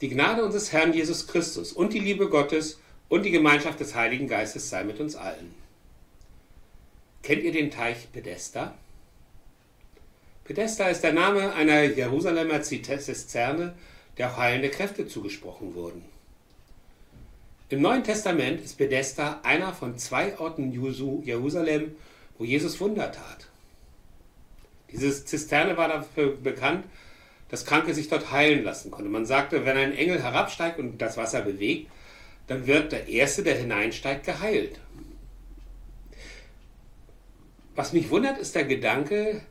Die Gnade unseres Herrn Jesus Christus und die Liebe Gottes und die Gemeinschaft des Heiligen Geistes sei mit uns allen. Kennt ihr den Teich Pedesta? Pedesta ist der Name einer Jerusalemer Zisterne, der auch heilende Kräfte zugesprochen wurden. Im Neuen Testament ist Pedesta einer von zwei Orten Jerusalem, wo Jesus Wunder tat. Diese Zisterne war dafür bekannt, dass Kranke sich dort heilen lassen konnte. Man sagte, wenn ein Engel herabsteigt und das Wasser bewegt, dann wird der Erste, der hineinsteigt, geheilt. Was mich wundert, ist der Gedanke,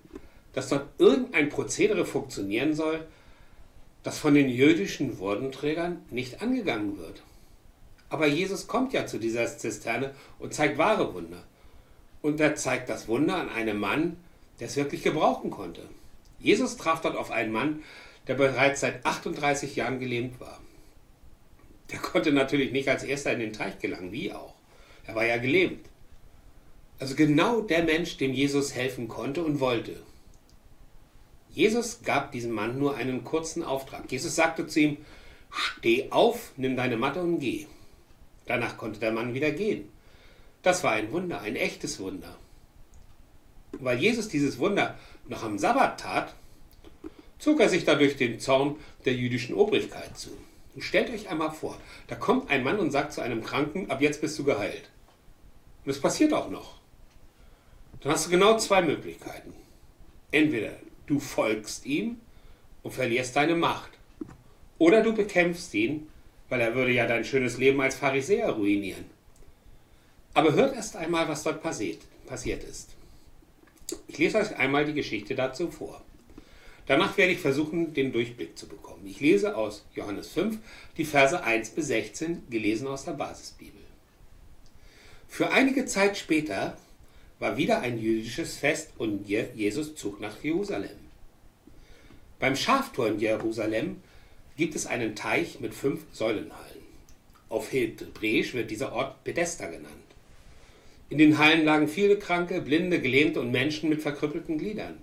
dass dort irgendein Prozedere funktionieren soll, das von den jüdischen Wurdenträgern nicht angegangen wird. Aber Jesus kommt ja zu dieser Zisterne und zeigt wahre Wunder. Und er zeigt das Wunder an einem Mann, der es wirklich gebrauchen konnte. Jesus traf dort auf einen Mann, der bereits seit 38 Jahren gelähmt war. Der konnte natürlich nicht als erster in den Teich gelangen, wie auch. Er war ja gelähmt. Also genau der Mensch, dem Jesus helfen konnte und wollte. Jesus gab diesem Mann nur einen kurzen Auftrag. Jesus sagte zu ihm, steh auf, nimm deine Matte und geh. Danach konnte der Mann wieder gehen. Das war ein Wunder, ein echtes Wunder. Weil Jesus dieses Wunder noch am Sabbat tat, zog er sich dadurch den Zorn der jüdischen Obrigkeit zu. Und stellt euch einmal vor, da kommt ein Mann und sagt zu einem Kranken, ab jetzt bist du geheilt. Und es passiert auch noch. Dann hast du genau zwei Möglichkeiten. Entweder du folgst ihm und verlierst deine Macht. Oder du bekämpfst ihn, weil er würde ja dein schönes Leben als Pharisäer ruinieren. Aber hört erst einmal, was dort passiert, passiert ist. Ich lese euch einmal die Geschichte dazu vor. Danach werde ich versuchen, den Durchblick zu bekommen. Ich lese aus Johannes 5 die Verse 1 bis 16, gelesen aus der Basisbibel. Für einige Zeit später war wieder ein jüdisches Fest und Jesus zog nach Jerusalem. Beim Schaftor in Jerusalem gibt es einen Teich mit fünf Säulenhallen. Auf Hebräisch wird dieser Ort Pedesta genannt. In den Hallen lagen viele Kranke, Blinde, Gelähmte und Menschen mit verkrüppelten Gliedern.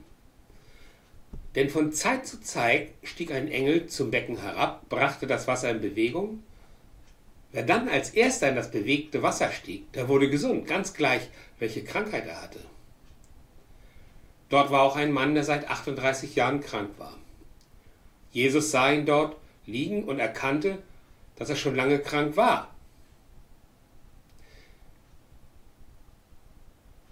Denn von Zeit zu Zeit stieg ein Engel zum Becken herab, brachte das Wasser in Bewegung. Wer dann als erster in das bewegte Wasser stieg, der wurde gesund, ganz gleich, welche Krankheit er hatte. Dort war auch ein Mann, der seit 38 Jahren krank war. Jesus sah ihn dort liegen und erkannte, dass er schon lange krank war.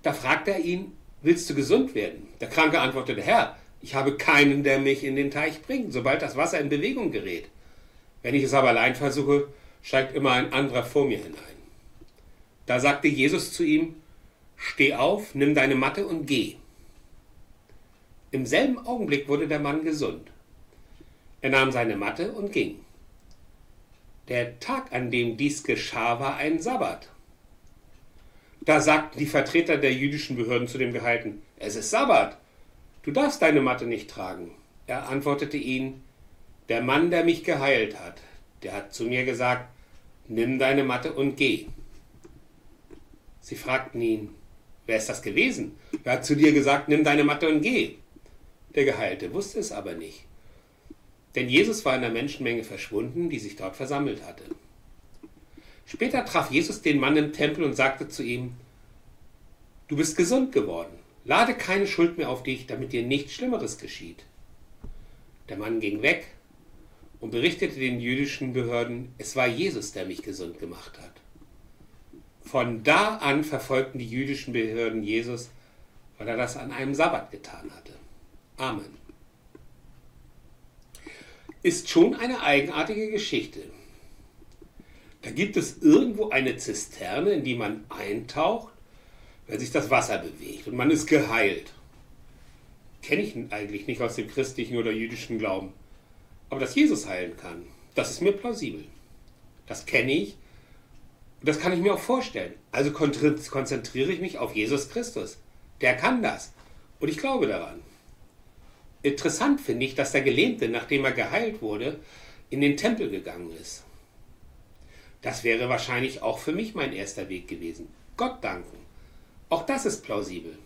Da fragte er ihn, willst du gesund werden? Der Kranke antwortete, Herr, ich habe keinen, der mich in den Teich bringt, sobald das Wasser in Bewegung gerät. Wenn ich es aber allein versuche, steigt immer ein anderer vor mir hinein. Da sagte Jesus zu ihm, Steh auf, nimm deine Matte und geh. Im selben Augenblick wurde der Mann gesund. Er nahm seine Matte und ging. Der Tag, an dem dies geschah, war ein Sabbat. Da sagten die Vertreter der jüdischen Behörden zu dem Gehalten, es ist Sabbat, du darfst deine Matte nicht tragen. Er antwortete ihnen, der Mann, der mich geheilt hat, der hat zu mir gesagt, nimm deine Matte und geh. Sie fragten ihn, wer ist das gewesen? Er hat zu dir gesagt, nimm deine Matte und geh. Der Geheilte wusste es aber nicht. Denn Jesus war in der Menschenmenge verschwunden, die sich dort versammelt hatte. Später traf Jesus den Mann im Tempel und sagte zu ihm, Du bist gesund geworden, lade keine Schuld mehr auf dich, damit dir nichts Schlimmeres geschieht. Der Mann ging weg und berichtete den jüdischen Behörden, es war Jesus, der mich gesund gemacht hat. Von da an verfolgten die jüdischen Behörden Jesus, weil er das an einem Sabbat getan hatte. Amen. Ist schon eine eigenartige Geschichte. Da gibt es irgendwo eine Zisterne, in die man eintaucht, wenn sich das Wasser bewegt und man ist geheilt. Kenne ich eigentlich nicht aus dem christlichen oder jüdischen Glauben. Aber dass Jesus heilen kann, das ist mir plausibel. Das kenne ich und das kann ich mir auch vorstellen. Also konzentriere ich mich auf Jesus Christus. Der kann das. Und ich glaube daran. Interessant finde ich, dass der Gelähmte, nachdem er geheilt wurde, in den Tempel gegangen ist. Das wäre wahrscheinlich auch für mich mein erster Weg gewesen. Gott danken. Auch das ist plausibel.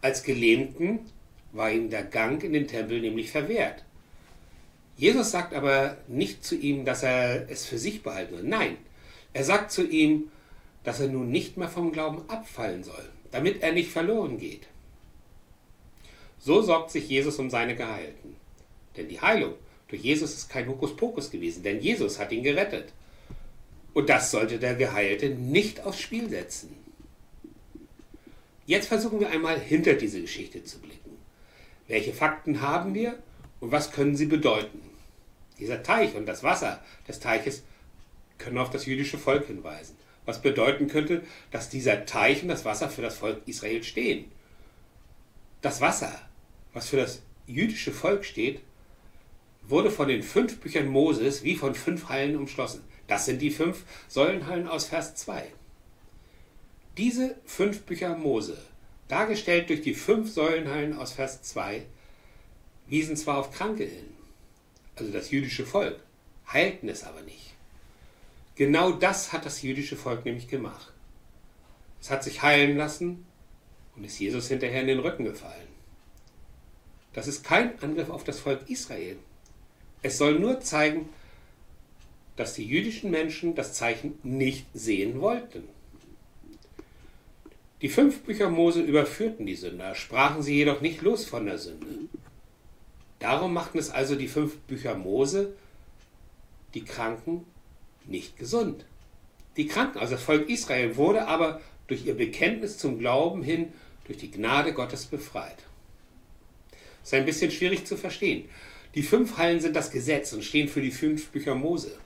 Als Gelähmten war ihm der Gang in den Tempel nämlich verwehrt. Jesus sagt aber nicht zu ihm, dass er es für sich behalten soll. Nein, er sagt zu ihm, dass er nun nicht mehr vom Glauben abfallen soll, damit er nicht verloren geht. So sorgt sich Jesus um seine Geheilten. Denn die Heilung durch Jesus ist kein Hokuspokus gewesen, denn Jesus hat ihn gerettet. Und das sollte der Geheilte nicht aufs Spiel setzen. Jetzt versuchen wir einmal hinter diese Geschichte zu blicken. Welche Fakten haben wir und was können sie bedeuten? Dieser Teich und das Wasser des Teiches können auf das jüdische Volk hinweisen, was bedeuten könnte, dass dieser Teich und das Wasser für das Volk Israel stehen. Das Wasser, was für das jüdische Volk steht, wurde von den fünf Büchern Moses wie von fünf Hallen umschlossen. Das sind die fünf Säulenhallen aus Vers 2. Diese fünf Bücher Mose, dargestellt durch die fünf Säulenhallen aus Vers 2, wiesen zwar auf Kranke hin, also das jüdische Volk, heilten es aber nicht. Genau das hat das jüdische Volk nämlich gemacht. Es hat sich heilen lassen und ist Jesus hinterher in den Rücken gefallen. Das ist kein Angriff auf das Volk Israel. Es soll nur zeigen, dass die jüdischen Menschen das Zeichen nicht sehen wollten. Die fünf Bücher Mose überführten die Sünder, sprachen sie jedoch nicht los von der Sünde. Darum machten es also die fünf Bücher Mose, die Kranken nicht gesund. Die Kranken, also das Volk Israel, wurde aber durch ihr Bekenntnis zum Glauben hin durch die Gnade Gottes befreit. Das ist ein bisschen schwierig zu verstehen. Die fünf Hallen sind das Gesetz und stehen für die fünf Bücher Mose.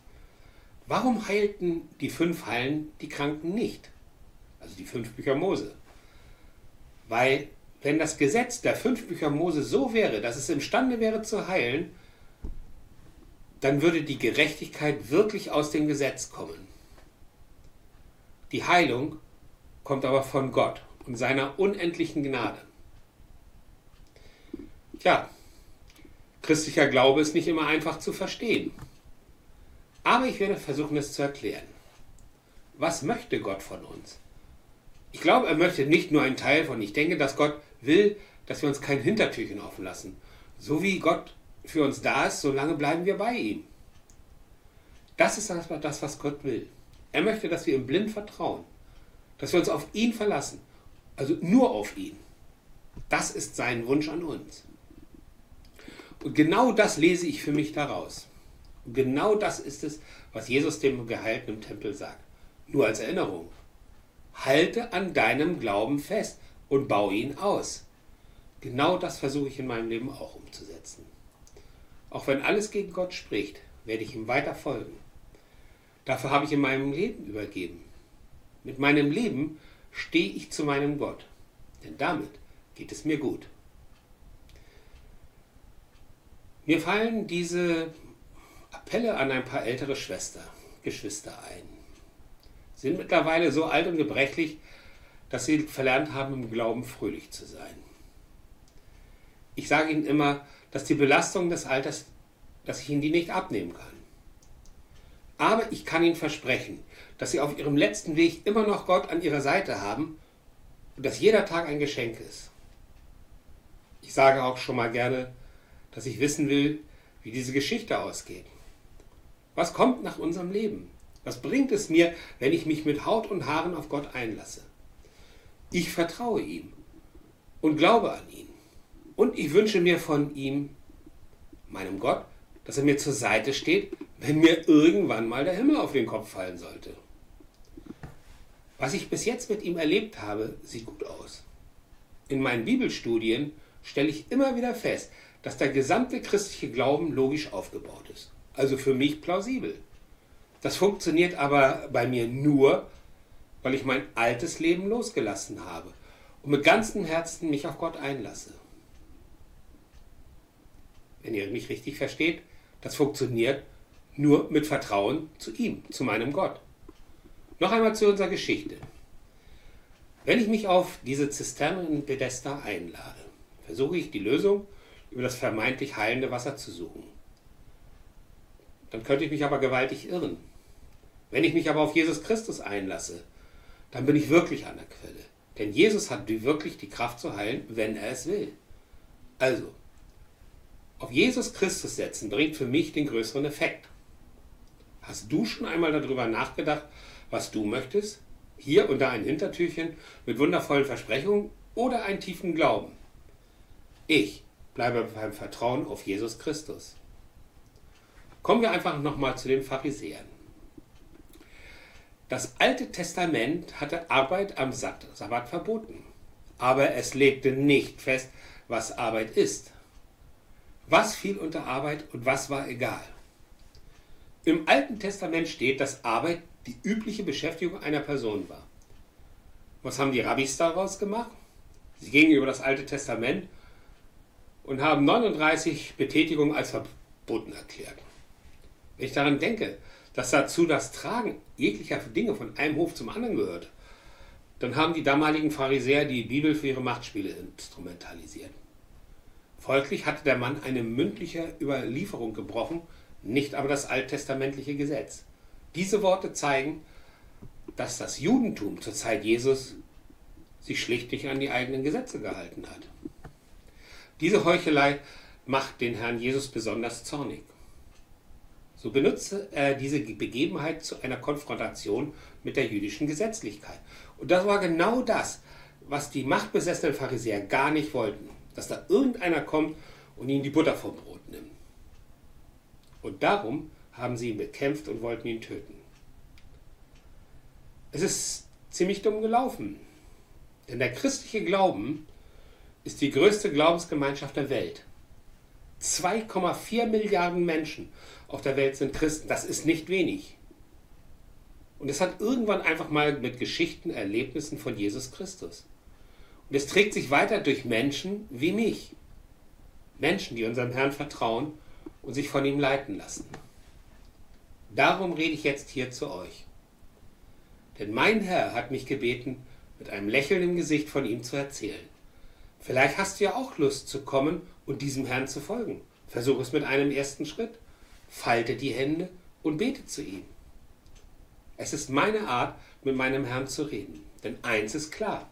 Warum heilten die fünf Hallen die Kranken nicht? Also die fünf Bücher Mose. Weil wenn das Gesetz der fünf Bücher Mose so wäre, dass es imstande wäre zu heilen, dann würde die Gerechtigkeit wirklich aus dem Gesetz kommen. Die Heilung kommt aber von Gott und seiner unendlichen Gnade. Tja, christlicher Glaube ist nicht immer einfach zu verstehen. Aber ich werde versuchen, es zu erklären. Was möchte Gott von uns? Ich glaube, er möchte nicht nur einen Teil von. Ich denke, dass Gott will, dass wir uns kein Hintertürchen offen lassen. So wie Gott für uns da ist, solange bleiben wir bei ihm. Das ist das, was Gott will. Er möchte, dass wir ihm blind vertrauen, dass wir uns auf ihn verlassen, also nur auf ihn. Das ist sein Wunsch an uns. Und genau das lese ich für mich daraus. Genau das ist es, was Jesus dem Geheilten im Tempel sagt. Nur als Erinnerung. Halte an deinem Glauben fest und baue ihn aus. Genau das versuche ich in meinem Leben auch umzusetzen. Auch wenn alles gegen Gott spricht, werde ich ihm weiter folgen. Dafür habe ich in meinem Leben übergeben. Mit meinem Leben stehe ich zu meinem Gott, denn damit geht es mir gut. Mir fallen diese Appelle an ein paar ältere Schwester, Geschwister ein. Sie sind mittlerweile so alt und gebrechlich, dass sie verlernt haben, im Glauben fröhlich zu sein. Ich sage ihnen immer, dass die Belastung des Alters, dass ich ihnen die nicht abnehmen kann. Aber ich kann ihnen versprechen, dass sie auf ihrem letzten Weg immer noch Gott an ihrer Seite haben und dass jeder Tag ein Geschenk ist. Ich sage auch schon mal gerne, dass ich wissen will, wie diese Geschichte ausgeht. Was kommt nach unserem Leben? Was bringt es mir, wenn ich mich mit Haut und Haaren auf Gott einlasse? Ich vertraue ihm und glaube an ihn. Und ich wünsche mir von ihm, meinem Gott, dass er mir zur Seite steht, wenn mir irgendwann mal der Himmel auf den Kopf fallen sollte. Was ich bis jetzt mit ihm erlebt habe, sieht gut aus. In meinen Bibelstudien stelle ich immer wieder fest, dass der gesamte christliche Glauben logisch aufgebaut ist. Also für mich plausibel. Das funktioniert aber bei mir nur, weil ich mein altes Leben losgelassen habe und mit ganzem Herzen mich auf Gott einlasse. Wenn ihr mich richtig versteht, das funktioniert nur mit Vertrauen zu ihm, zu meinem Gott. Noch einmal zu unserer Geschichte. Wenn ich mich auf diese Zisterne in Bethesda einlade, versuche ich die Lösung über das vermeintlich heilende Wasser zu suchen. Dann könnte ich mich aber gewaltig irren. Wenn ich mich aber auf Jesus Christus einlasse, dann bin ich wirklich an der Quelle. Denn Jesus hat wirklich die Kraft zu heilen, wenn er es will. Also, Auf Jesus Christus setzen bringt für mich den größeren Effekt. Hast du schon einmal darüber nachgedacht, was du möchtest? Hier und da ein Hintertürchen mit wundervollen Versprechungen oder einen tiefen Glauben? Ich bleibe beim Vertrauen auf Jesus Christus. Kommen wir einfach nochmal zu den Pharisäern. Das Alte Testament hatte Arbeit am Sabbat verboten, aber es legte nicht fest, was Arbeit ist. Was fiel unter Arbeit und was war egal? Im Alten Testament steht, dass Arbeit die übliche Beschäftigung einer Person war. Was haben die Rabbis daraus gemacht? Sie gingen über das Alte Testament und haben 39 Betätigungen als verboten erklärt. Wenn ich daran denke, dass dazu das Tragen jeglicher Dinge von einem Hof zum anderen gehört, dann haben die damaligen Pharisäer die Bibel für ihre Machtspiele instrumentalisiert. Folglich hatte der Mann eine mündliche Überlieferung gebrochen, nicht aber das alttestamentliche Gesetz. Diese Worte zeigen, dass das Judentum zur Zeit Jesus sich schlicht nicht an die eigenen Gesetze gehalten hat. Diese Heuchelei macht den Herrn Jesus besonders zornig. So benutzte er diese Begebenheit zu einer Konfrontation mit der jüdischen Gesetzlichkeit. Und das war genau das, was die machtbesessenen Pharisäer gar nicht wollten dass da irgendeiner kommt und ihnen die Butter vom Brot nimmt. Und darum haben sie ihn bekämpft und wollten ihn töten. Es ist ziemlich dumm gelaufen, denn der christliche Glauben ist die größte Glaubensgemeinschaft der Welt. 2,4 Milliarden Menschen auf der Welt sind Christen. Das ist nicht wenig. Und es hat irgendwann einfach mal mit Geschichten, Erlebnissen von Jesus Christus. Und es trägt sich weiter durch Menschen wie mich. Menschen, die unserem Herrn vertrauen und sich von ihm leiten lassen. Darum rede ich jetzt hier zu euch. Denn mein Herr hat mich gebeten, mit einem Lächeln im Gesicht von ihm zu erzählen. Vielleicht hast du ja auch Lust zu kommen und diesem Herrn zu folgen. Versuch es mit einem ersten Schritt. Falte die Hände und bete zu ihm. Es ist meine Art, mit meinem Herrn zu reden. Denn eins ist klar.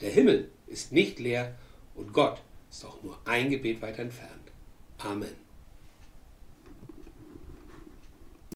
Der Himmel ist nicht leer und Gott ist auch nur ein Gebet weit entfernt. Amen.